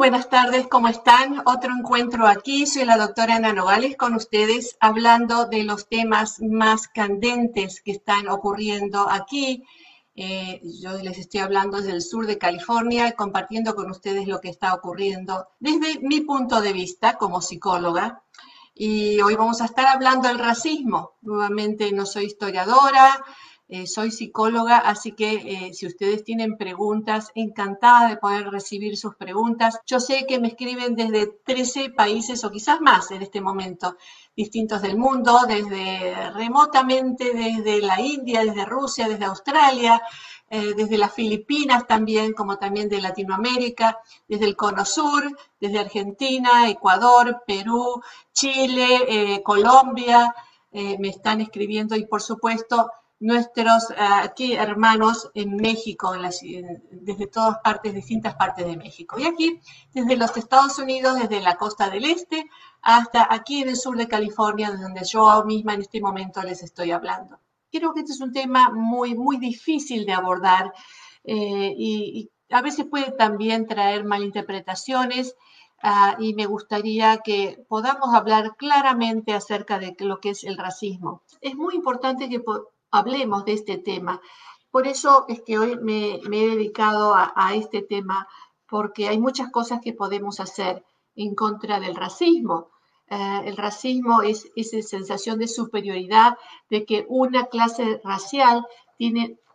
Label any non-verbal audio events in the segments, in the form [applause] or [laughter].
buenas tardes, ¿cómo están? Otro encuentro aquí. Soy la doctora Ana Nogales con ustedes hablando de los temas más candentes que están ocurriendo aquí. Eh, yo les estoy hablando desde el sur de California, compartiendo con ustedes lo que está ocurriendo desde mi punto de vista como psicóloga. Y hoy vamos a estar hablando del racismo. Nuevamente no soy historiadora, eh, soy psicóloga, así que eh, si ustedes tienen preguntas, encantada de poder recibir sus preguntas. Yo sé que me escriben desde 13 países o quizás más en este momento, distintos del mundo, desde remotamente, desde la India, desde Rusia, desde Australia, eh, desde las Filipinas también, como también de Latinoamérica, desde el Cono Sur, desde Argentina, Ecuador, Perú, Chile, Colombia. me están escribiendo y por supuesto nuestros eh, aquí hermanos en México, desde todas partes, distintas partes de México. Y aquí, desde los Estados Unidos, desde la costa del este hasta aquí en el sur de California, donde yo misma en este momento les estoy hablando. Creo que este es un tema muy, muy difícil de abordar eh, y, a veces puede también traer malinterpretaciones. Uh, y me gustaría que podamos hablar claramente acerca de lo que es el racismo. Es muy importante que hablemos de este tema. Por eso es que hoy me, he dedicado a, este tema, porque hay muchas cosas que podemos hacer en contra del racismo. Eh, el racismo es esa sensación de superioridad, de que una clase racial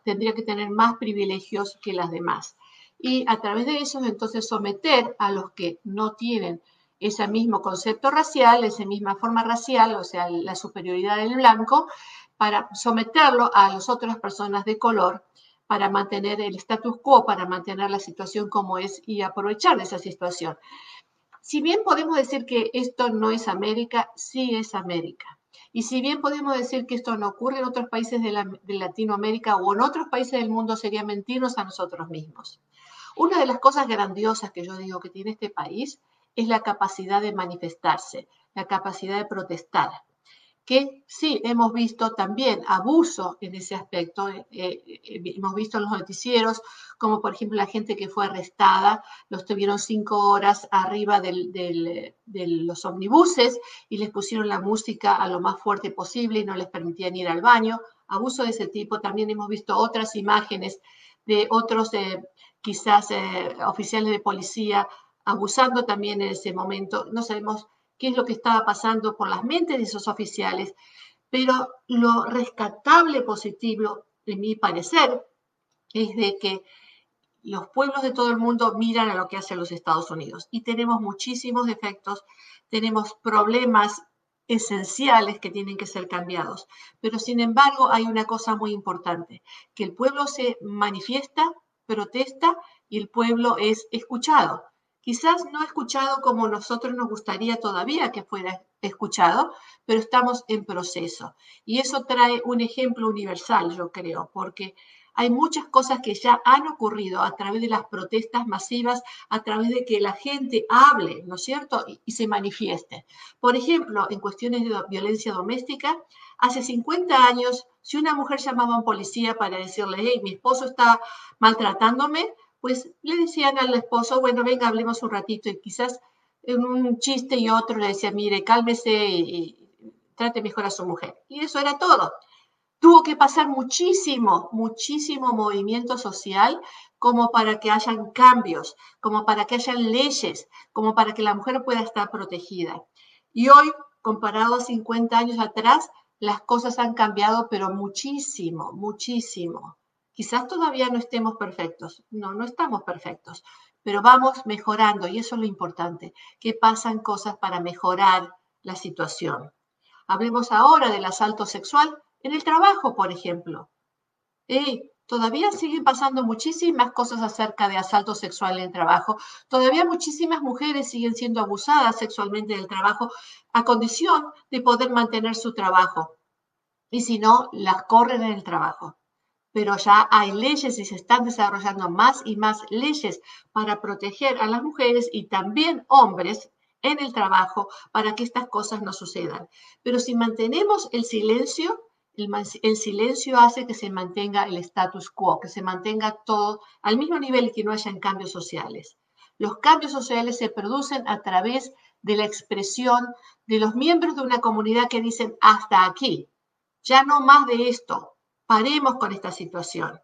tendría que tener más privilegios que las demás. Y a través de eso, entonces, someter a los que no tienen ese mismo concepto racial, esa misma forma racial, o sea, la superioridad del blanco, para someterlo a las otras personas de color para mantener el status quo, para mantener la situación como es y aprovechar esa situación. Si bien podemos decir que esto no es América, sí es América. Y si bien podemos decir que esto no ocurre en otros países de, de Latinoamérica o en otros países del mundo, sería mentirnos a nosotros mismos. Una de las cosas grandiosas que yo digo que tiene este país es la capacidad de manifestarse, la capacidad de protestar que sí hemos visto también abuso en ese aspecto. Eh, eh, hemos visto en los noticieros, como por ejemplo la gente que fue arrestada, los tuvieron cinco horas arriba de los omnibuses y les pusieron la música a lo más fuerte posible y no les permitían ir al baño. Abuso de ese tipo. También hemos visto otras imágenes de otros, eh, quizás oficiales de policía abusando también en ese momento. No sabemos qué es lo que estaba pasando por las mentes de esos oficiales, pero lo rescatable positivo, en mi parecer, es de que los pueblos de todo el mundo miran a lo que hacen los Estados Unidos y tenemos muchísimos defectos, tenemos problemas esenciales que tienen que ser cambiados. Pero sin embargo hay una cosa muy importante, que el pueblo se manifiesta, protesta y el pueblo es escuchado quizás no escuchado como nosotros nos gustaría todavía que fuera escuchado, pero estamos en proceso. Y eso trae un ejemplo universal, yo creo, porque hay muchas cosas que ya han ocurrido a través de las protestas masivas, a través de que la gente hable, ¿no es cierto? Y, se manifieste. Por ejemplo, en cuestiones de violencia doméstica, hace 50 años, si una mujer llamaba a un policía para decirle, hey, mi esposo está maltratándome, pues le decían al esposo, bueno, venga, hablemos un ratito y quizás un chiste y otro le decía, mire, cálmese y, trate mejor a su mujer. Y eso era todo. Tuvo que pasar muchísimo, muchísimo movimiento social como para que hayan cambios, como para que hayan leyes, como para que la mujer pueda estar protegida. Y hoy, comparado a 50 años atrás, las cosas han cambiado, pero muchísimo, muchísimo. Quizás todavía no estemos perfectos, no, no estamos perfectos, pero vamos mejorando y eso es lo importante, que pasan cosas para mejorar la situación. Hablemos ahora del asalto sexual en el trabajo, por ejemplo. Y todavía siguen pasando muchísimas cosas acerca de asalto sexual en el trabajo. Todavía muchísimas mujeres siguen siendo abusadas sexualmente en el trabajo a condición de poder mantener su trabajo. Y si no, las corren en el trabajo pero ya hay leyes y se están desarrollando más y más leyes para proteger a las mujeres y también hombres en el trabajo para que estas cosas no sucedan. Pero si mantenemos el silencio, el, silencio hace que se mantenga el status quo, que se mantenga todo al mismo nivel y que no hayan cambios sociales. Los cambios sociales se producen a través de la expresión de los miembros de una comunidad que dicen hasta aquí, ya no más de esto, paremos con esta situación.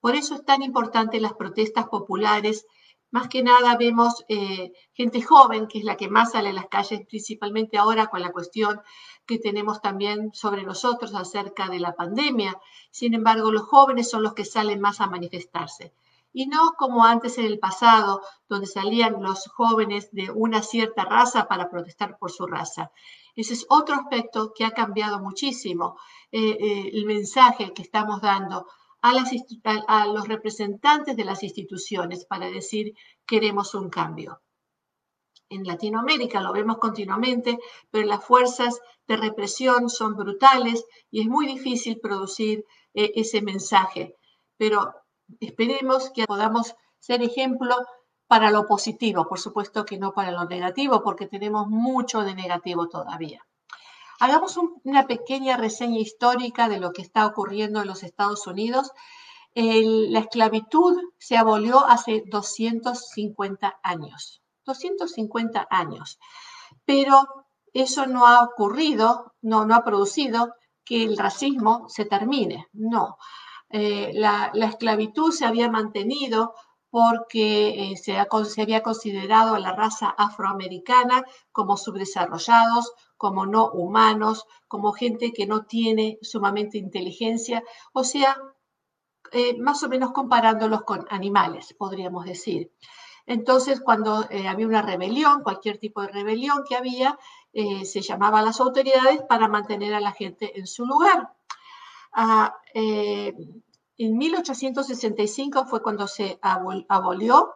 Por eso es tan importante las protestas populares. Más que nada vemos eh, gente joven, que es la que más sale a las calles, principalmente ahora con la cuestión que tenemos también sobre nosotros acerca de la pandemia. Sin embargo, los jóvenes son los que salen más a manifestarse. Y no como antes en el pasado, donde salían los jóvenes de una cierta raza para protestar por su raza. Ese es otro aspecto que ha cambiado muchísimo eh, eh, el mensaje que estamos dando a, los representantes de las instituciones para decir queremos un cambio en Latinoamérica, lo vemos continuamente, pero las fuerzas de represión son brutales y es muy difícil producir eh, ese mensaje. Pero esperemos que podamos ser ejemplo para lo positivo, por supuesto que no para lo negativo, porque tenemos mucho de negativo todavía. Hagamos una pequeña reseña histórica de lo que está ocurriendo en los Estados Unidos. la esclavitud se abolió hace 250 años. 250 años. Pero eso no ha ocurrido, no, no ha producido que el racismo se termine. No. Eh, la, esclavitud se había mantenido porque eh, se, había considerado a la raza afroamericana como subdesarrollados, como no humanos, como gente que no tiene sumamente inteligencia, o sea, eh, más o menos comparándolos con animales, podríamos decir. Entonces, cuando eh, había una rebelión, cualquier tipo de rebelión que había, eh, se llamaba a las autoridades para mantener a la gente en su lugar. Ah, en 1865 fue cuando se abolió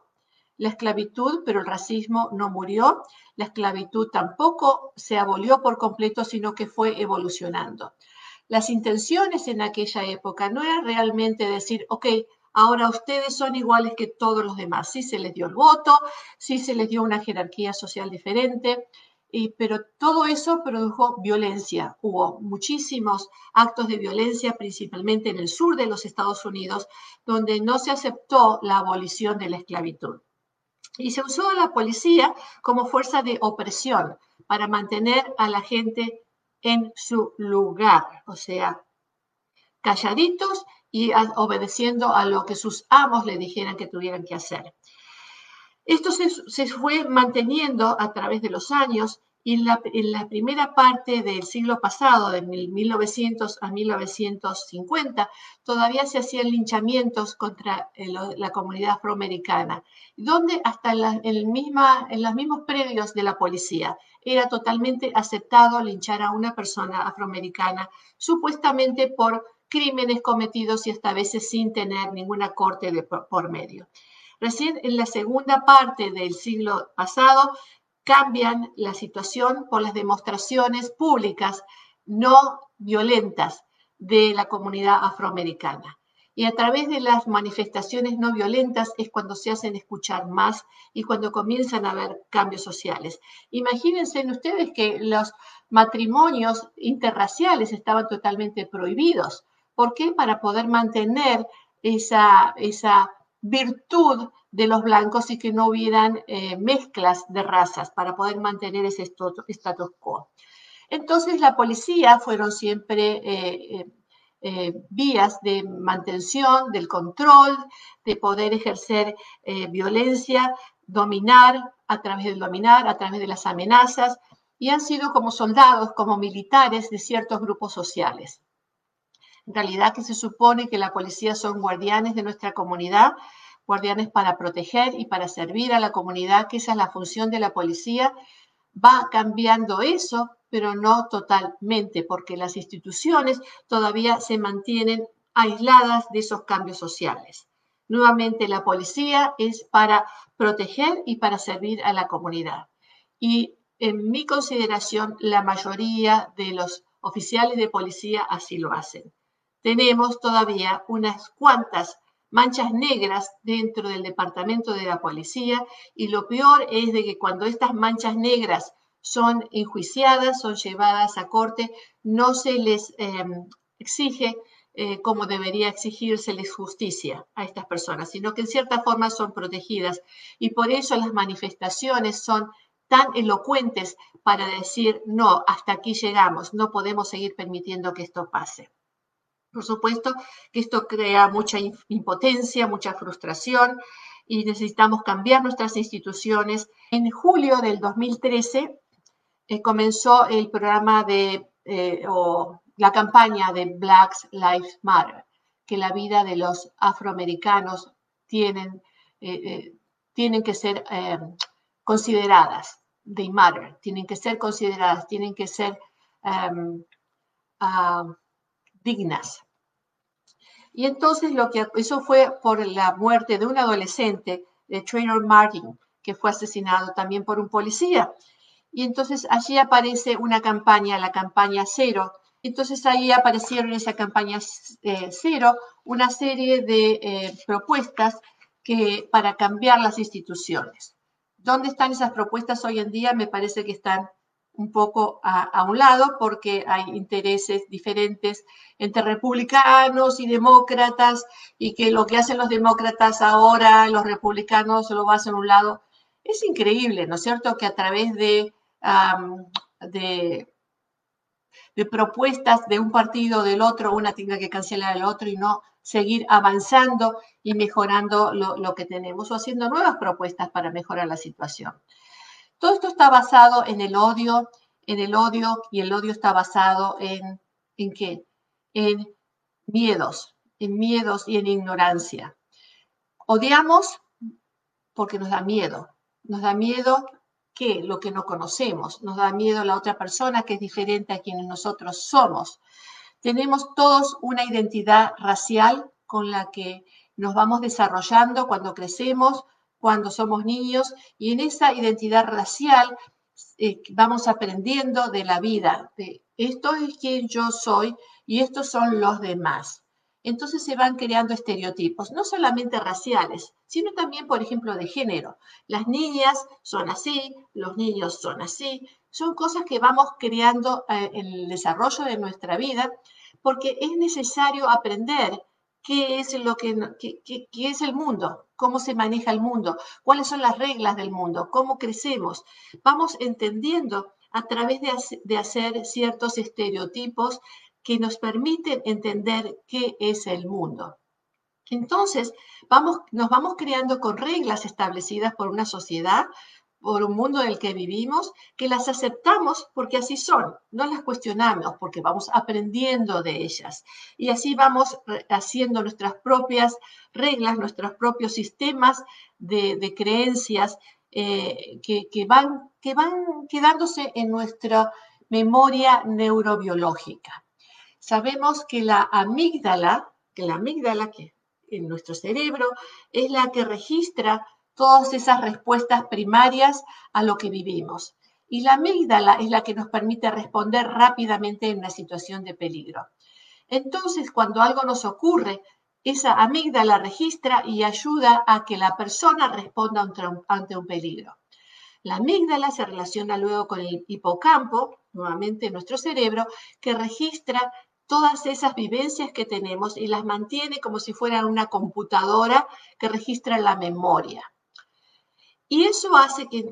la esclavitud, pero el racismo no murió. La esclavitud tampoco se abolió por completo, sino que fue evolucionando. Las intenciones en aquella época no era realmente decir, ok, ahora ustedes son iguales que todos los demás. Sí se les dio el voto, sí se les dio una jerarquía social diferente, pero todo eso produjo violencia. Hubo muchísimos actos de violencia, principalmente en el sur de los Estados Unidos, donde no se aceptó la abolición de la esclavitud. Y se usó a la policía como fuerza de opresión para mantener a la gente en su lugar, o sea, calladitos y obedeciendo a lo que sus amos le dijeran que tuvieran que hacer. Esto se, fue manteniendo a través de los años y en la, primera parte del siglo pasado, de 1900 a 1950, todavía se hacían linchamientos contra eh, la comunidad afroamericana, donde hasta en, en los mismos predios de la policía era totalmente aceptado linchar a una persona afroamericana, supuestamente por crímenes cometidos y hasta veces sin tener ninguna corte por medio. Recién en la segunda parte del siglo pasado cambian la situación por las demostraciones públicas no violentas de la comunidad afroamericana. Y a través de las manifestaciones no violentas es cuando se hacen escuchar más y cuando comienzan a haber cambios sociales. Imagínense ustedes que los matrimonios interraciales estaban totalmente prohibidos. ¿Por qué? Para poder mantener esa, esa virtud de los blancos y que no hubieran eh, mezclas de razas para poder mantener ese status quo. Entonces la policía fueron siempre eh, eh, vías de mantención, del control, de poder ejercer violencia, dominar a través del dominar, a través de las amenazas, y han sido como soldados, como militares de ciertos grupos sociales. Realidad que se supone que la policía son guardianes de nuestra comunidad, guardianes para proteger y para servir a la comunidad, que esa es la función de la policía. Va cambiando eso, pero no totalmente, porque las instituciones todavía se mantienen aisladas de esos cambios sociales. Nuevamente, la policía es para proteger y para servir a la comunidad. Y en mi consideración, la mayoría de los oficiales de policía así lo hacen tenemos todavía unas cuantas manchas negras dentro del departamento de la policía y lo peor es de que cuando estas manchas negras son enjuiciadas, son llevadas a corte, no se les em, exige eh, como debería exigírseles justicia a estas personas, sino que en cierta forma son protegidas. Y por eso las manifestaciones son tan elocuentes para decir, no, hasta aquí llegamos, no podemos seguir permitiendo que esto pase. Por supuesto que esto crea mucha impotencia, mucha frustración y necesitamos cambiar nuestras instituciones. En julio del 2013 eh, comenzó el programa de, eh, o la campaña de Black Lives Matter, que la vida de los afroamericanos tienen, eh, tienen que ser consideradas, they matter, tienen que ser consideradas, tienen que ser um, uh, Y entonces lo que eso fue por la muerte de un adolescente, de Traynor Martin, que fue asesinado también por un policía. Y entonces allí aparece una campaña, la campaña cero. Entonces ahí aparecieron en esa campaña eh, cero una serie de eh, propuestas que, para cambiar las instituciones. ¿Dónde están esas propuestas hoy en día? Me parece que están un poco a, un lado porque hay intereses diferentes entre republicanos y demócratas y que lo que hacen los demócratas ahora, los republicanos lo hacen a un lado. Es increíble, ¿no es cierto?, que a través de, de, propuestas de un partido o del otro, una tenga que cancelar al otro y no seguir avanzando y mejorando lo que tenemos o haciendo nuevas propuestas para mejorar la situación. Todo esto está basado en el odio, en el odio, y el odio está basado en, ¿en qué? En miedos, en miedos y en ignorancia. Odiamos porque nos da miedo. Nos da miedo que lo que no conocemos, nos da miedo la otra persona que es diferente a quienes nosotros somos. Tenemos todos una identidad racial con la que nos vamos desarrollando cuando crecemos, cuando somos niños y en esa identidad racial eh, vamos aprendiendo de la vida, de esto es quien yo soy y estos son los demás. Entonces se van creando estereotipos, no solamente raciales, sino también, por ejemplo, de género. Las niñas son así, los niños son así. Son cosas que vamos creando eh, en el desarrollo de nuestra vida porque es necesario aprender qué es lo que, es el mundo, cómo se maneja el mundo, cuáles son las reglas del mundo, cómo crecemos. Vamos entendiendo a través de, hacer ciertos estereotipos que nos permiten entender qué es el mundo. Entonces, vamos, nos vamos creando con reglas establecidas por una sociedad, por un mundo en el que vivimos, que las aceptamos porque así son, no las cuestionamos porque vamos aprendiendo de ellas. Y así vamos haciendo nuestras propias reglas, nuestros propios sistemas de, creencias eh, que, van, que van quedándose en nuestra memoria neurobiológica. Sabemos que la amígdala, que la amígdala que en nuestro cerebro es la que registra todas esas respuestas primarias a lo que vivimos. Y la amígdala es la que nos permite responder rápidamente en una situación de peligro. Entonces, cuando algo nos ocurre, esa amígdala registra y ayuda a que la persona responda ante un, peligro. La amígdala se relaciona luego con el hipocampo, nuevamente en nuestro cerebro, que registra todas esas vivencias que tenemos y las mantiene como si fueran una computadora que registra la memoria. Y eso hace que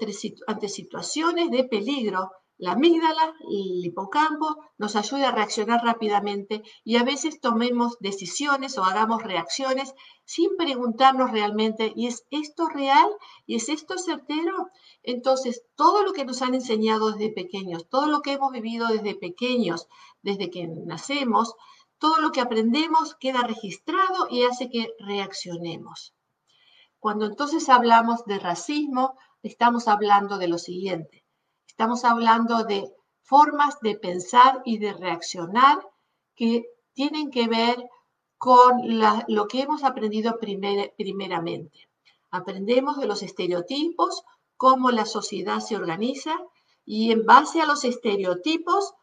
ante situaciones de peligro, la amígdala, el hipocampo, nos ayude a reaccionar rápidamente y a veces tomemos decisiones o hagamos reacciones sin preguntarnos realmente, ¿y es esto real? ¿Y es esto certero? Entonces, todo lo que nos han enseñado desde pequeños, todo lo que hemos vivido desde pequeños, desde que nacemos, todo lo que aprendemos queda registrado y hace que reaccionemos. Cuando entonces hablamos de racismo, estamos hablando de lo siguiente. Estamos hablando de formas de pensar y de reaccionar que tienen que ver con lo que hemos aprendido primeramente. Aprendemos de los estereotipos, cómo la sociedad se organiza y en base a los estereotipos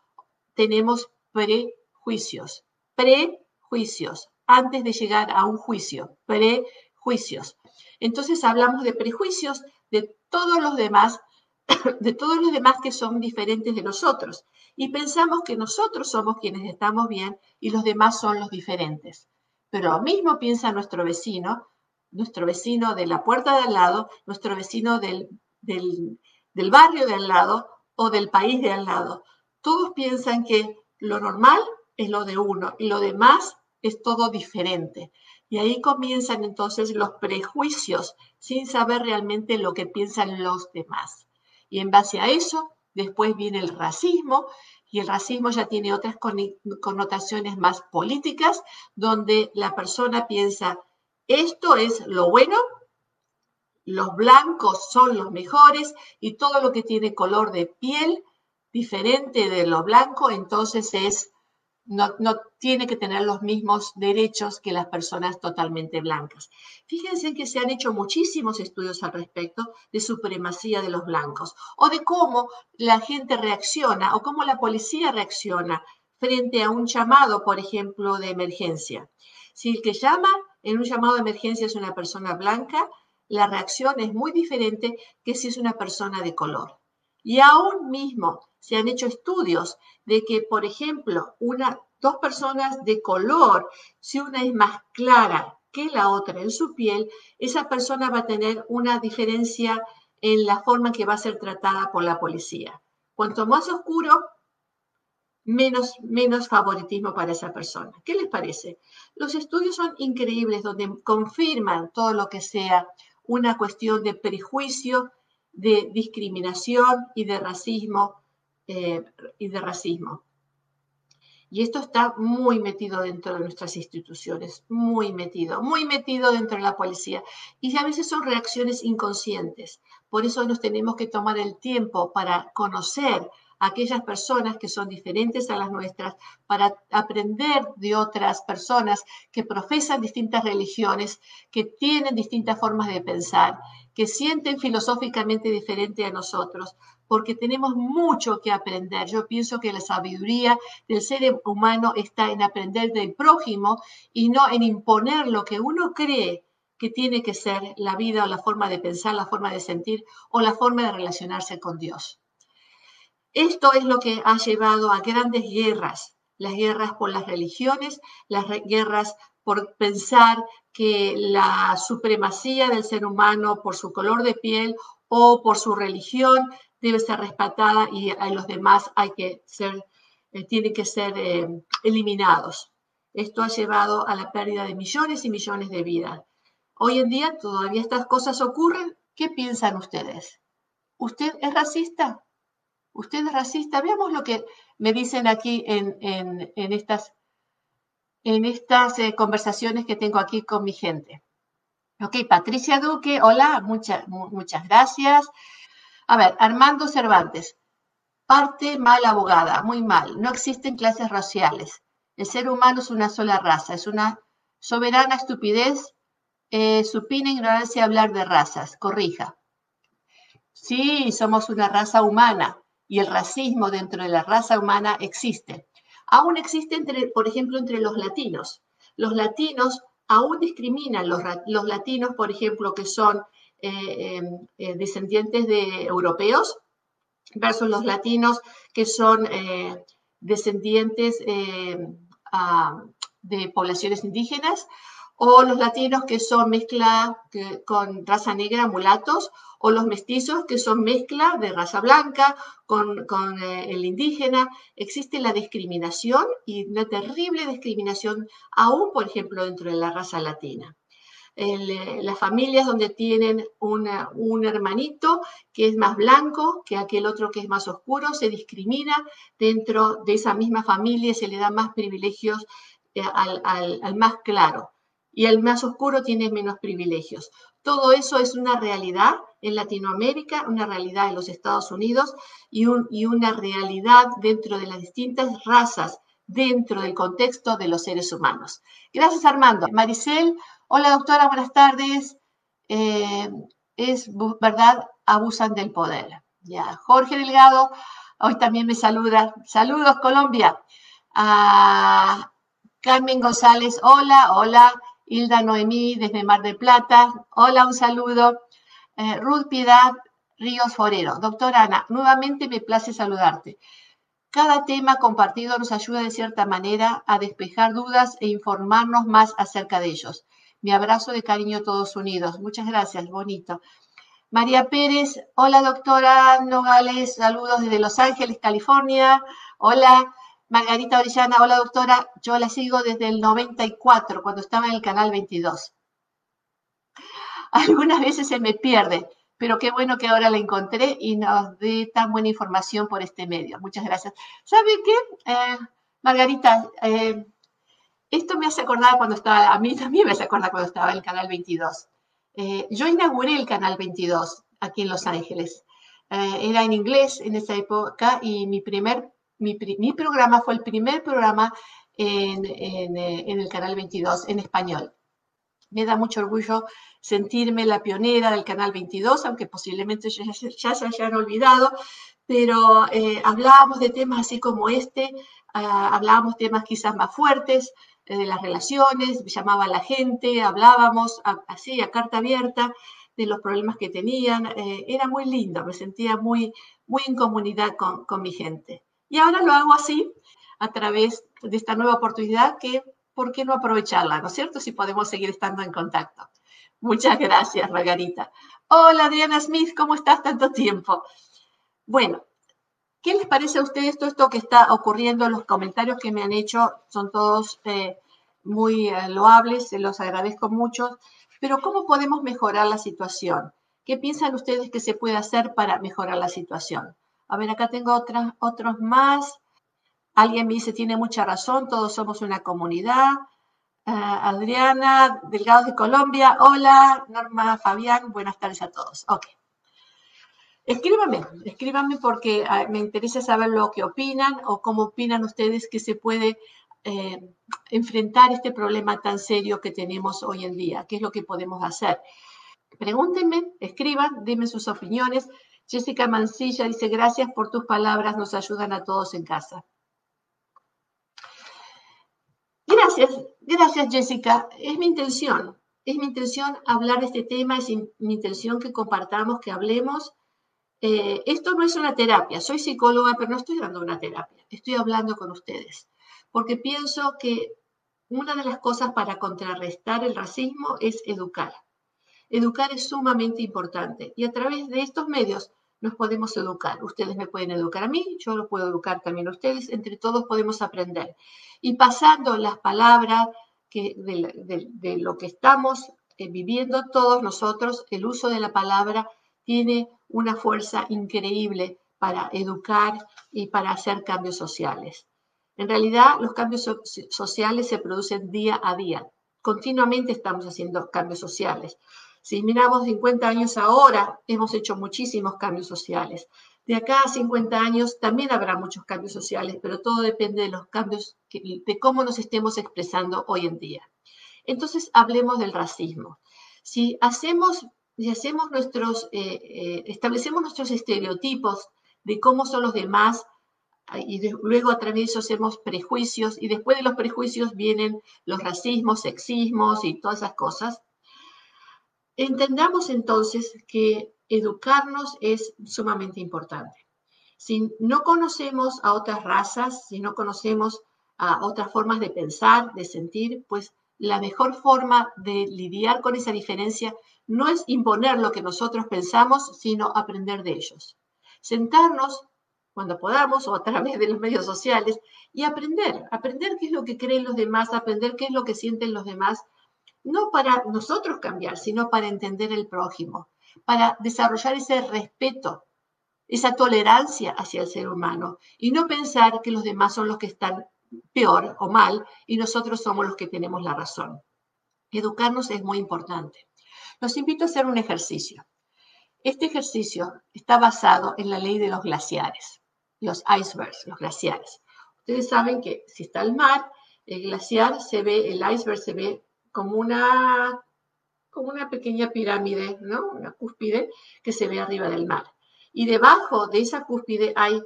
tenemos prejuicios, prejuicios, antes de llegar a un juicio, prejuicios. Entonces hablamos de prejuicios de todos los demás [coughs] de todos los demás que son diferentes de nosotros. Y pensamos que nosotros somos quienes estamos bien y los demás son los diferentes. Pero lo mismo piensa nuestro vecino, nuestro vecino de la puerta de al lado, nuestro vecino del, del, del barrio de al lado o del país de al lado. Todos piensan que lo normal es lo de uno y lo demás es todo diferente. Y ahí comienzan entonces los prejuicios sin saber realmente lo que piensan los demás. Y en base a eso, después viene el racismo, y el racismo ya tiene otras connotaciones más políticas, donde la persona piensa, esto es lo bueno, los blancos son los mejores y todo lo que tiene color de piel diferente de lo blanco, entonces es no, tiene que tener los mismos derechos que las personas totalmente blancas. Fíjense que se han hecho muchísimos estudios al respecto de supremacía de los blancos o de cómo la gente reacciona o cómo la policía reacciona frente a un llamado, por ejemplo, de emergencia. Si el que llama en un llamado de emergencia es una persona blanca, la reacción es muy diferente que si es una persona de color. Y aún mismo se han hecho estudios de que, por ejemplo, una, dos personas de color, si una es más clara que la otra en su piel, esa persona va a tener una diferencia en la forma en que va a ser tratada por la policía. Cuanto más oscuro, menos, menos favoritismo para esa persona. ¿Qué les parece? Los estudios son increíbles donde confirman todo lo que sea una cuestión de prejuicio, de discriminación y de racismo eh, y de racismo. Y esto está muy metido dentro de nuestras instituciones, muy metido, muy metido dentro de la policía. Y a veces son reacciones inconscientes. Por eso nos tenemos que tomar el tiempo para conocer a aquellas personas que son diferentes a las nuestras, para aprender de otras personas que profesan distintas religiones, que tienen distintas formas de pensar, que sienten filosóficamente diferente a nosotros, porque tenemos mucho que aprender. Yo pienso que la sabiduría del ser humano está en aprender del prójimo y no en imponer lo que uno cree que tiene que ser la vida o la forma de pensar, la forma de sentir o la forma de relacionarse con Dios. Esto es lo que ha llevado a grandes guerras, las guerras por las religiones, las guerras por pensar que la supremacía del ser humano por su color de piel o por su religión debe ser respetada y a los demás hay que ser, eh, tienen que ser eh, eliminados. Esto ha llevado a la pérdida de millones y millones de vidas. Hoy en día todavía estas cosas ocurren. ¿Qué piensan ustedes? ¿Usted es racista? ¿Usted es racista? Veamos lo que me dicen aquí en, estas, en estas eh, conversaciones que tengo aquí con mi gente. Ok, Patricia Duque, hola, muchas muchas gracias. A ver, Armando Cervantes. Parte mal abogada, muy mal. No existen clases raciales. El ser humano es una sola raza, es una soberana estupidez, eh, supina ignorancia hablar de razas. Corrija. Sí, somos una raza humana y el racismo dentro de la raza humana existe. Aún existe, entre, por ejemplo, entre los latinos. Los latinos aún discriminan los, los latinos, por ejemplo, que son eh, em, eh, descendientes de europeos versus los latinos que son eh, descendientes de poblaciones indígenas o los latinos que son mezcla con raza negra, mulatos, o los mestizos que son mezcla de raza blanca con, con el indígena. Existe la discriminación y una terrible discriminación aún, por ejemplo, dentro de la raza latina. Eh, las familias donde tienen un hermanito que es más blanco que aquel otro que es más oscuro, se discrimina dentro de esa misma familia se le da más privilegios eh, al, más claro y el más oscuro tiene menos privilegios. Todo eso es una realidad en Latinoamérica, una realidad en los Estados Unidos y, y una realidad dentro de las distintas razas dentro del contexto de los seres humanos. Gracias, Armando. Maricel, hola doctora, buenas tardes. Eh, es verdad, abusan del poder. Ya, Jorge Delgado, hoy también me saluda. Saludos, Colombia. A Carmen González, hola, hola. Hilda Noemí, desde Mar del Plata, hola, un saludo. Eh, Ruth Piedad Ríos Forero. Doctora Ana, nuevamente me place saludarte. Cada tema compartido nos ayuda de cierta manera a despejar dudas e informarnos más acerca de ellos. Mi abrazo de cariño todos unidos. Muchas gracias, bonito. María Pérez, hola doctora Nogales, saludos desde Los Ángeles, California. Hola, Margarita Orellana, hola doctora, yo la sigo desde el 94, cuando estaba en el canal 22. Algunas veces se me pierde, pero qué bueno que ahora la encontré y nos dé tan buena información por este medio. Muchas gracias. ¿Sabe qué? Eh, Margarita, eh, esto me hace acordar cuando estaba, a mí también me hace acordar cuando estaba en el canal 22. Eh, yo inauguré el canal 22 aquí en Los Ángeles. era en inglés en esa época y mi primer, mi, programa fue el primer programa en, en el canal 22 en español. Me da mucho orgullo sentirme la pionera del Canal 22, aunque posiblemente ya, se hayan olvidado, pero eh, hablábamos de temas así como este, ah, hablábamos temas quizás más fuertes, eh, de las relaciones, llamaba a la gente, hablábamos así a carta abierta de los problemas que tenían. Eh, era muy lindo, me sentía muy, muy en comunidad con, con mi gente. Y ahora lo hago así, a través de esta nueva oportunidad que, ¿por qué no aprovecharla? ¿No es cierto? Si podemos seguir estando en contacto. Muchas gracias, Margarita. Hola, Adriana Smith, ¿cómo estás tanto tiempo? Bueno, ¿qué les parece a ustedes todo esto que está ocurriendo? Los comentarios que me han hecho son todos eh, muy eh, loables, se los agradezco mucho, pero ¿cómo podemos mejorar la situación? ¿Qué piensan ustedes que se puede hacer para mejorar la situación? A ver, acá tengo otras, otros más. Alguien me dice, tiene mucha razón, todos somos una comunidad. Adriana Delgado de Colombia. Hola, Norma Fabián. Buenas tardes a todos. Ok. Escríbanme, escríbanme porque ah, me interesa saber lo que opinan o cómo opinan ustedes que se puede eh, enfrentar este problema tan serio que tenemos hoy en día. ¿Qué es lo que podemos hacer? Pregúntenme, escriban, denme sus opiniones. Jessica Mancilla dice, gracias por tus palabras, nos ayudan a todos en casa. Gracias, gracias Jessica. Es mi intención, es mi intención hablar de este tema, es mi intención que compartamos, que hablemos. Eh, esto no es una terapia, soy psicóloga, pero no estoy dando una terapia, estoy hablando con ustedes, porque pienso que una de las cosas para contrarrestar el racismo es educar. Educar es sumamente importante y a través de estos medios nos podemos educar. Ustedes me pueden educar a mí, yo lo puedo educar también a ustedes, entre todos podemos aprender. Y pasando las palabras que, de, lo que estamos eh, viviendo todos nosotros, el uso de la palabra tiene una fuerza increíble para educar y para hacer cambios sociales. En realidad, los cambios sociales se producen día a día. Continuamente estamos haciendo cambios sociales. Si miramos 50 años ahora, hemos hecho muchísimos cambios sociales. De acá a 50 años también habrá muchos cambios sociales, pero todo depende de los cambios, de cómo nos estemos expresando hoy en día. Entonces, hablemos del racismo. Si hacemos, si hacemos nuestros, eh, eh, establecemos nuestros estereotipos de cómo son los demás, y luego a través de eso hacemos prejuicios, y después de los prejuicios vienen los racismos, sexismos y todas esas cosas, Entendamos entonces que educarnos es sumamente importante. Si no conocemos a otras razas, si no conocemos a otras formas de pensar, de sentir, pues la mejor forma de lidiar con esa diferencia no es imponer lo que nosotros pensamos, sino aprender de ellos. Sentarnos cuando podamos o a través de los medios sociales y aprender, aprender qué es lo que creen los demás, aprender qué es lo que sienten los demás no para nosotros cambiar, sino para entender el prójimo, para desarrollar ese respeto, esa tolerancia hacia el ser humano y no pensar que los demás son los que están peor o mal y nosotros somos los que tenemos la razón. Educarnos es muy importante. Los invito a hacer un ejercicio. Este ejercicio está basado en la ley de los glaciares, los icebergs, los glaciares. Ustedes saben que si está el mar, el glaciar se ve, el iceberg se ve como una, como una pequeña pirámide, ¿no? Una cúspide que se ve arriba del mar. Y debajo de esa cúspide hay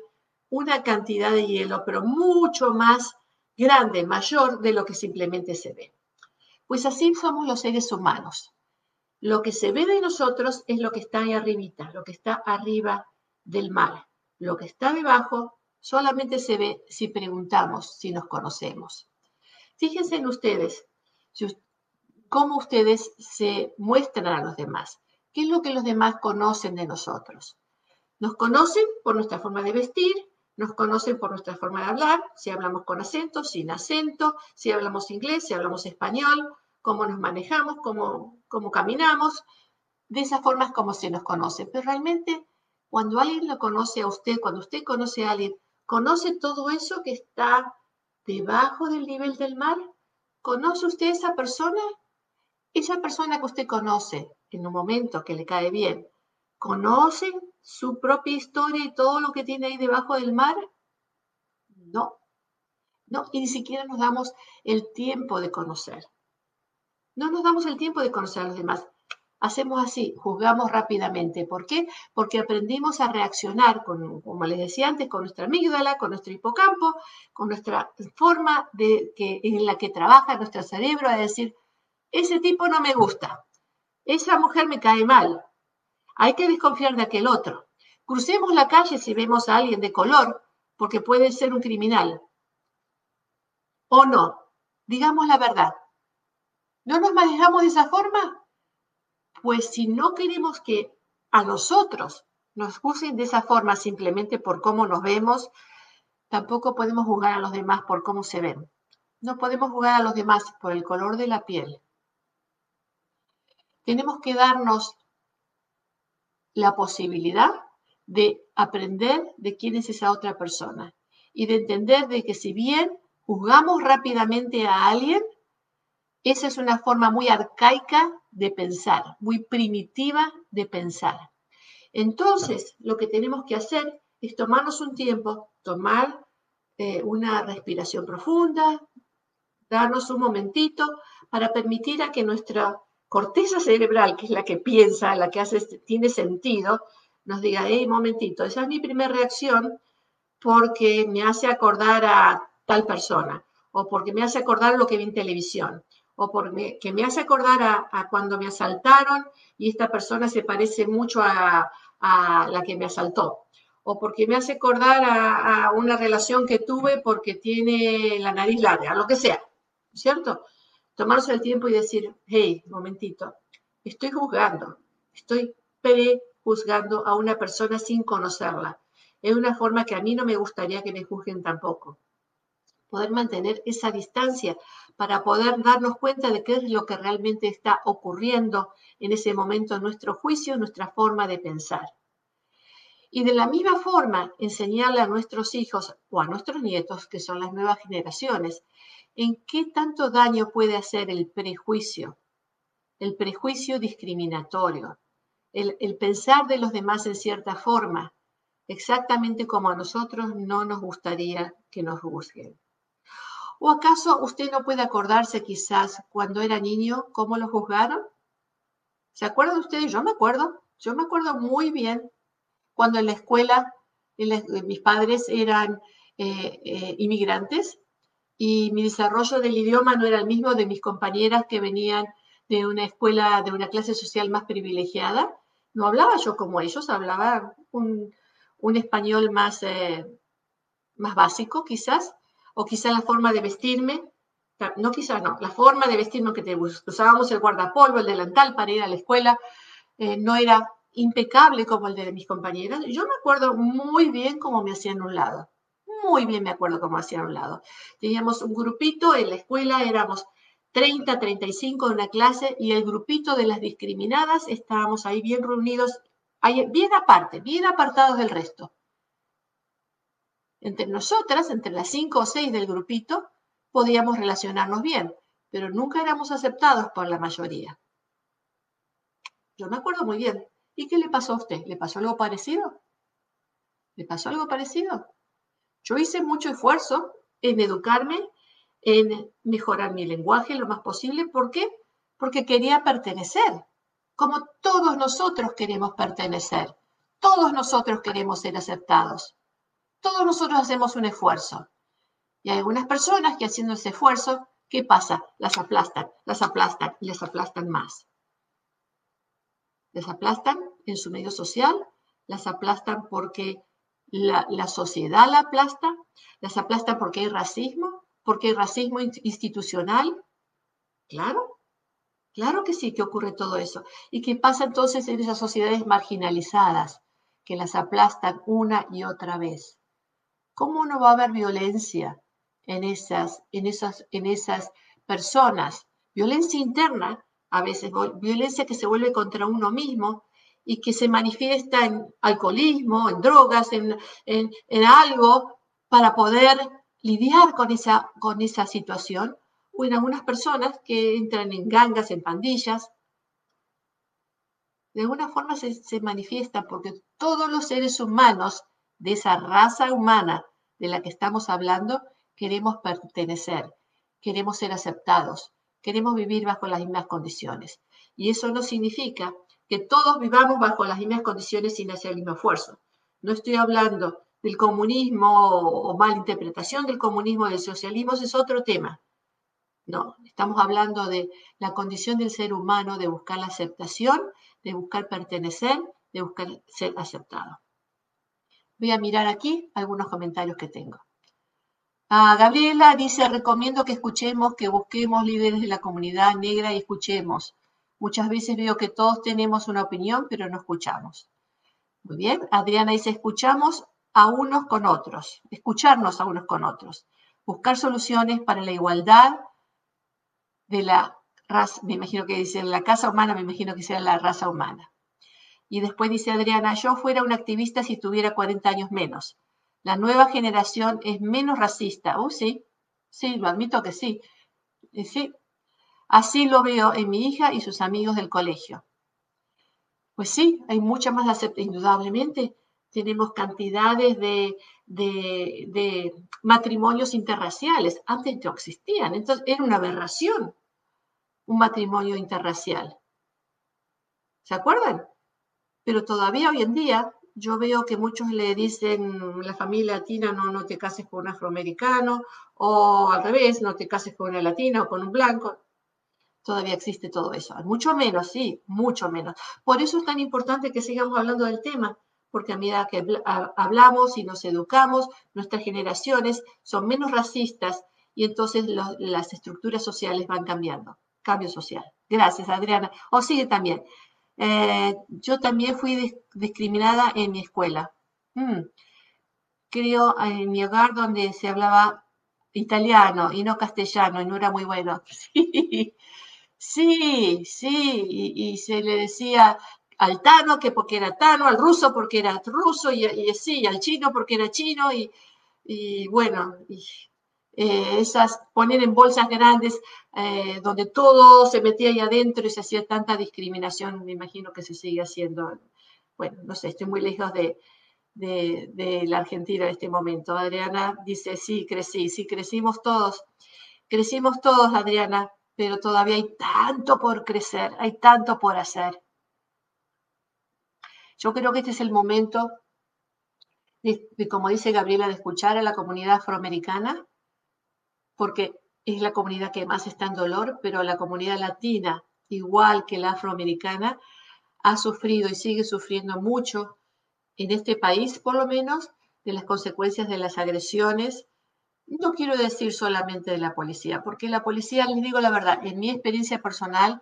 una cantidad de hielo, pero mucho más grande, mayor de lo que simplemente se ve. Pues así somos los seres humanos. Lo que se ve de nosotros es lo que está ahí arribita, lo que está arriba del mar. Lo que está debajo solamente se ve si preguntamos, si nos conocemos. Fíjense en ustedes, cómo ustedes se muestran a los demás. ¿Qué es lo que los demás conocen de nosotros? Nos conocen por nuestra forma de vestir, nos conocen por nuestra forma de hablar, si hablamos con acento, sin acento, si hablamos inglés, si hablamos español, cómo nos manejamos, cómo, cómo caminamos. De esa forma es como se nos conoce. Pero realmente, cuando alguien lo conoce a usted, cuando usted conoce a alguien, ¿conoce todo eso que está debajo del nivel del mar? ¿Conoce usted a esa persona? Esa persona que usted conoce en un momento que le cae bien, ¿conoce su propia historia y todo lo que tiene ahí debajo del mar? No, no, y ni siquiera nos damos el tiempo de conocer. No nos damos el tiempo de conocer a los demás. Hacemos así, juzgamos rápidamente. ¿Por qué? Porque aprendimos a reaccionar, con, como les decía antes, con nuestra amígdala, con nuestro hipocampo, con nuestra forma de, que, en la que trabaja nuestro cerebro, a decir, ese tipo no me gusta, esa mujer me cae mal, hay que desconfiar de aquel otro. Crucemos la calle si vemos a alguien de color, porque puede ser un criminal. O no, digamos la verdad. ¿No nos manejamos de esa forma? Pues si no queremos que a nosotros nos juzguen de esa forma simplemente por cómo nos vemos, tampoco podemos juzgar a los demás por cómo se ven. No podemos juzgar a los demás por el color de la piel. Tenemos que darnos la posibilidad de aprender de quién es esa otra persona y de entender de que si bien juzgamos rápidamente a alguien, esa es una forma muy arcaica de pensar, muy primitiva de pensar. Entonces, lo que tenemos que hacer es tomarnos un tiempo, tomar eh, una respiración profunda, darnos un momentito para permitir a que nuestra corteza cerebral, que es la que piensa, la que tiene sentido, nos diga, hey, momentito, esa es mi primera reacción porque me hace acordar a tal persona, o porque me hace acordar lo que vi en televisión, o porque me hace acordar a, cuando me asaltaron y esta persona se parece mucho a, la que me asaltó, o porque me hace acordar a, a, una relación que tuve porque tiene la nariz larga, lo que sea, ¿cierto? tomarse el tiempo y decir, hey, momentito, estoy juzgando, estoy prejuzgando a una persona sin conocerla. Es una forma que a mí no me gustaría que me juzguen tampoco. Poder mantener esa distancia para poder darnos cuenta de qué es lo que realmente está ocurriendo en ese momento en nuestro juicio, nuestra forma de pensar. Y de la misma forma, enseñarle a nuestros hijos o a nuestros nietos, que son las nuevas generaciones, en qué tanto daño puede hacer el prejuicio, el prejuicio discriminatorio, el, pensar de los demás en cierta forma, exactamente como a nosotros no nos gustaría que nos juzguen. ¿O acaso usted no puede acordarse quizás cuando era niño cómo lo juzgaron? ¿Se acuerdan ustedes? Yo me acuerdo, yo me acuerdo muy bien cuando en la escuela mis padres eran eh, eh, inmigrantes y mi desarrollo del idioma no era el mismo de mis compañeras que venían de una escuela, de una clase social más privilegiada. No hablaba yo como ellos, hablaba un, español más, eh, más básico quizás, o quizás la forma de vestirme, no quizás no, la forma de vestirme que usábamos el guardapolvo, el delantal para ir a la escuela, eh, no era impecable como el de mis compañeras. Yo me acuerdo muy bien cómo me hacían un lado muy bien me acuerdo cómo hacía a un lado. Teníamos un grupito en la escuela, éramos 30, 35 de una clase y el grupito de las discriminadas estábamos ahí bien reunidos, bien aparte, bien apartados del resto. Entre nosotras, entre las 5 o 6 del grupito, podíamos relacionarnos bien, pero nunca éramos aceptados por la mayoría. Yo me acuerdo muy bien. ¿Y qué le pasó a usted? ¿Le pasó algo parecido? ¿Le pasó algo parecido? Yo hice mucho esfuerzo en educarme, en mejorar mi lenguaje lo más posible. ¿Por qué? Porque quería pertenecer, como todos nosotros queremos pertenecer. Todos nosotros queremos ser aceptados. Todos nosotros hacemos un esfuerzo. Y hay algunas personas que haciendo ese esfuerzo, ¿qué pasa? Las aplastan, las aplastan y les aplastan más. Las aplastan en su medio social, las aplastan porque la, la sociedad la aplasta, las aplastan porque hay racismo, porque hay racismo institucional. Claro, claro que sí que ocurre todo eso. ¿Y qué pasa entonces en esas sociedades marginalizadas que las aplastan una y otra vez? ¿Cómo no va a haber violencia en esas, en esas, en esas personas? Violencia interna, a veces violencia que se vuelve contra uno mismo y que se manifiesta en alcoholismo, en drogas, en, en, en algo para poder lidiar con esa, con esa situación, o en algunas personas que entran en gangas, en pandillas. De alguna forma se, se manifiesta porque todos los seres humanos de esa raza humana de la que estamos hablando queremos pertenecer, queremos ser aceptados, queremos vivir bajo las mismas condiciones. Y eso no significa que todos vivamos bajo las mismas condiciones sin hacer el mismo esfuerzo. No estoy hablando del comunismo o mala interpretación del comunismo, del socialismo, es otro tema. No, estamos hablando de la condición del ser humano de buscar la aceptación, de buscar pertenecer, de buscar ser aceptado. Voy a mirar aquí algunos comentarios que tengo. Ah, Gabriela dice, recomiendo que escuchemos, que busquemos líderes de la comunidad negra y escuchemos. Muchas veces veo que todos tenemos una opinión, pero no escuchamos. Muy bien, Adriana dice, escuchamos a unos con otros, escucharnos a unos con otros, buscar soluciones para la igualdad de la raza, me imagino que dice la casa humana, me imagino que sea la raza humana. Y después dice Adriana, yo fuera una activista si tuviera 40 años menos. La nueva generación es menos racista. Oh, sí, sí, lo admito que sí. Sí, así lo veo en mi hija y sus amigos del colegio. Pues sí, hay mucha más aceptación, indudablemente tenemos cantidades de, matrimonios interraciales. Antes no existían, entonces era una aberración un matrimonio interracial. ¿Se acuerdan? Pero todavía hoy en día yo veo que muchos le dicen la familia latina no, no te cases con un afroamericano o al revés, no te cases con una latina o con un blanco. Todavía existe todo eso. Mucho menos, sí, mucho menos. Por eso es tan importante que sigamos hablando del tema, porque a medida que hablamos y nos educamos, nuestras generaciones son menos racistas y entonces las estructuras sociales van cambiando. Cambio social. Gracias, Adriana. O sigue también. Eh, yo también fui discriminada en mi escuela. Mm. Creo en mi hogar donde se hablaba italiano y no castellano y no era muy bueno. [laughs] Sí, sí, y se le decía al tano que porque era tano, al ruso porque era ruso, y, así, al chino porque era chino, y, bueno, eh, esas, poner en bolsas grandes eh, donde todo se metía ahí adentro y se hacía tanta discriminación, me imagino que se sigue haciendo. Bueno, no sé, estoy muy lejos de, de la Argentina en este momento. Adriana dice, sí, crecí, sí, crecimos todos, crecimos todos, Adriana, pero todavía hay tanto por crecer, hay tanto por hacer. Yo creo que este es el momento, de, como dice Gabriela, de escuchar a la comunidad afroamericana, porque es la comunidad que más está en dolor, pero la comunidad latina, igual que la afroamericana, ha sufrido y sigue sufriendo mucho en este país, por lo menos, de las consecuencias de las agresiones. No quiero decir solamente de la policía, porque la policía, les digo la verdad, en mi experiencia personal,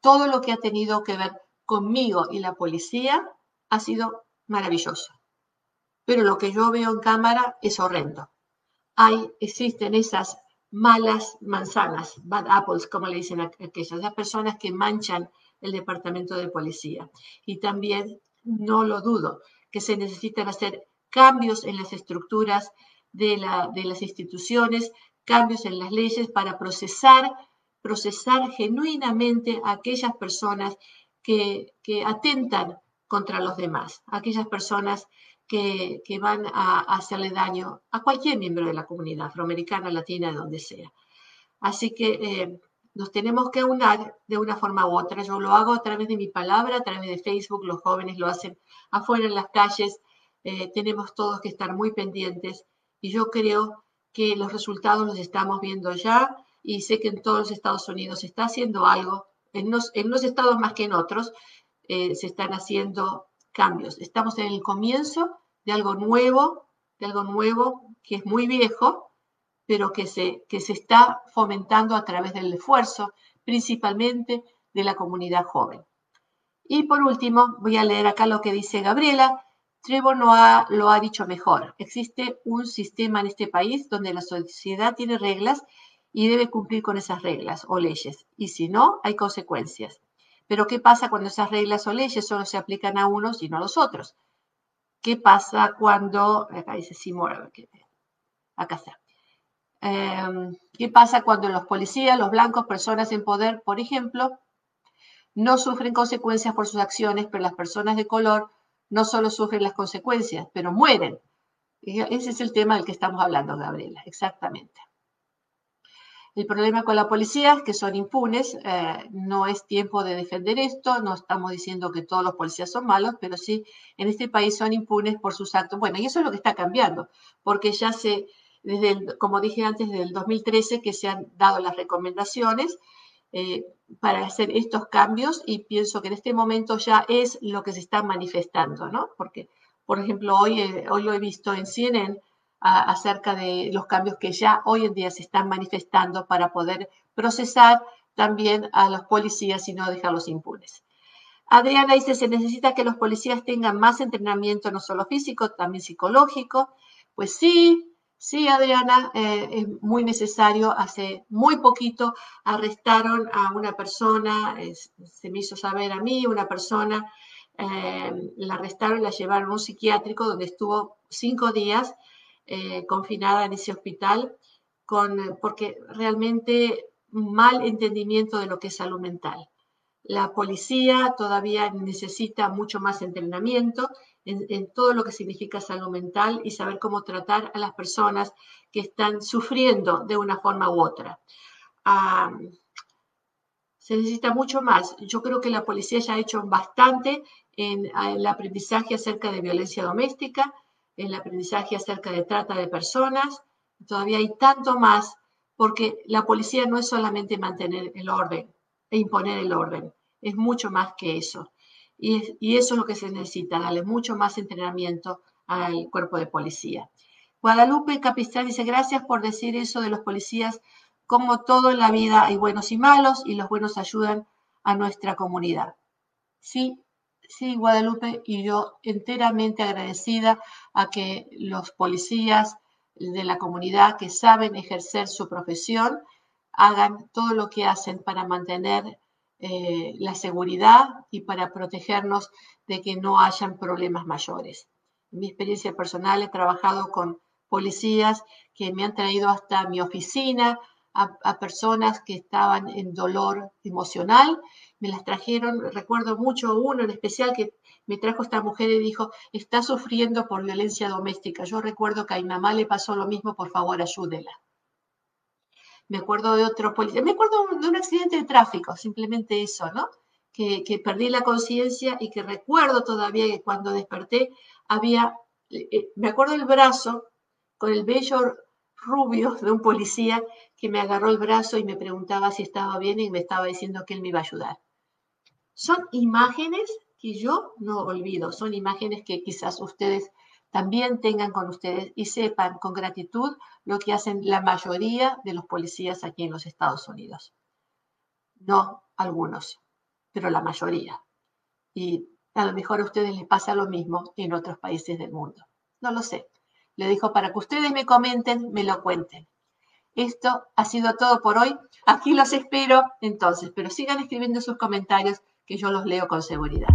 todo lo que ha tenido que ver conmigo y la policía ha sido maravilloso. Pero lo que yo veo en cámara es horrendo. Hay, existen esas malas manzanas, bad apples, como le dicen aquellas, las personas que manchan el departamento de policía. Y también, no lo dudo, que se necesitan hacer cambios en las estructuras de, la, de las instituciones, cambios en las leyes para procesar, procesar genuinamente a aquellas personas que, que atentan contra los demás, aquellas personas que, van a, hacerle daño a cualquier miembro de la comunidad afroamericana, latina, de donde sea. Así que eh, nos tenemos que aunar de una forma u otra. Yo lo hago a través de mi palabra, a través de Facebook, los jóvenes lo hacen afuera en las calles. Eh, tenemos todos que estar muy pendientes y yo creo que los resultados los estamos viendo ya y sé que en todos los Estados Unidos se está haciendo algo, en en unos estados más que en otros, eh, se están haciendo cambios. Estamos en el comienzo de algo nuevo, de algo nuevo que es muy viejo, pero que se, que se está fomentando a través del esfuerzo, principalmente de la comunidad joven. Y por último, voy a leer acá lo que dice Gabriela. Trevor no lo ha dicho mejor. Existe un sistema en este país donde la sociedad tiene reglas y debe cumplir con esas reglas o leyes. Y si no, hay consecuencias. Pero ¿qué pasa cuando esas reglas o leyes solo se aplican a unos y no a los otros? ¿Qué pasa cuando, acá dice Seymour, acá está. Em, ¿Qué pasa cuando los policías, los blancos, personas en poder, por ejemplo, no sufren consecuencias por sus acciones, pero las personas de color no solo sufren las consecuencias, pero mueren? Ese es el tema del que estamos hablando, Gabriela, exactamente. El problema con la policía es que son impunes, eh, no es tiempo de defender esto, no estamos diciendo que todos los policías son malos, pero sí en este país son impunes por sus actos. Bueno, y eso es lo que está cambiando, porque ya se, desde como dije antes, desde el 2013 que se han dado las recomendaciones eh, para hacer estos cambios y pienso que en este momento ya es lo que se está manifestando, ¿no? Porque, por ejemplo, hoy, eh, hoy lo he visto en CNN, acerca de los cambios que ya hoy en día se están manifestando para poder procesar también a los policías y no dejarlos impunes. Adriana dice, se necesita que los policías tengan más entrenamiento, no solo físico, también psicológico. Pues sí, sí, Adriana, eh, es muy necesario. Hace muy poquito arrestaron a una persona, se me hizo saber a mí, una persona, eh, la arrestaron y la llevaron a un psiquiátrico donde estuvo cinco días eh, confinada en ese hospital con, porque realmente mal entendimiento de lo que es salud mental. La policía todavía necesita mucho más entrenamiento en, todo lo que significa salud mental y saber cómo tratar a las personas que están sufriendo de una forma u otra. se necesita mucho más. Yo creo que la policía ya ha hecho bastante en el aprendizaje acerca de violencia doméstica, el aprendizaje acerca de trata de personas. Todavía hay tanto más porque la policía no es solamente mantener el orden e imponer el orden, es mucho más que eso. Y, y eso es lo que se necesita, darle mucho más entrenamiento al cuerpo de policía. Guadalupe Capistrán dice, gracias por decir eso de los policías, como todo en la vida hay buenos y malos y los buenos ayudan a nuestra comunidad. Sí, Sí, Guadalupe, y yo enteramente agradecida a que los policías de la comunidad que saben ejercer su profesión hagan todo lo que hacen para mantener eh, la seguridad y para protegernos de que no hayan problemas mayores. En mi experiencia personal he trabajado con policías que me han traído hasta mi oficina a personas que estaban en dolor emocional me las trajeron, recuerdo mucho uno en especial que me trajo esta mujer y dijo, está sufriendo por violencia doméstica. Yo recuerdo que a mi mamá le pasó lo mismo, por favor, ayúdela. Me acuerdo de otro policía, me acuerdo de un accidente de tráfico, simplemente eso, ¿no? Que, perdí la conciencia y que recuerdo todavía que cuando desperté había, eh, me acuerdo el brazo con el vello rubio de un policía que me agarró el brazo y me preguntaba si estaba bien y me estaba diciendo que él me iba a ayudar. Son imágenes que yo no olvido, son imágenes que quizás ustedes también tengan con ustedes y sepan con gratitud lo que hacen la mayoría de los policías aquí en los Estados Unidos. No algunos, pero la mayoría. Y a lo mejor a ustedes les pasa lo mismo en otros países del mundo. No lo sé. Le dijo para que ustedes me comenten, me lo cuenten. Esto ha sido todo por hoy. Aquí los espero entonces, pero sigan escribiendo sus comentarios que yo los leo con seguridad.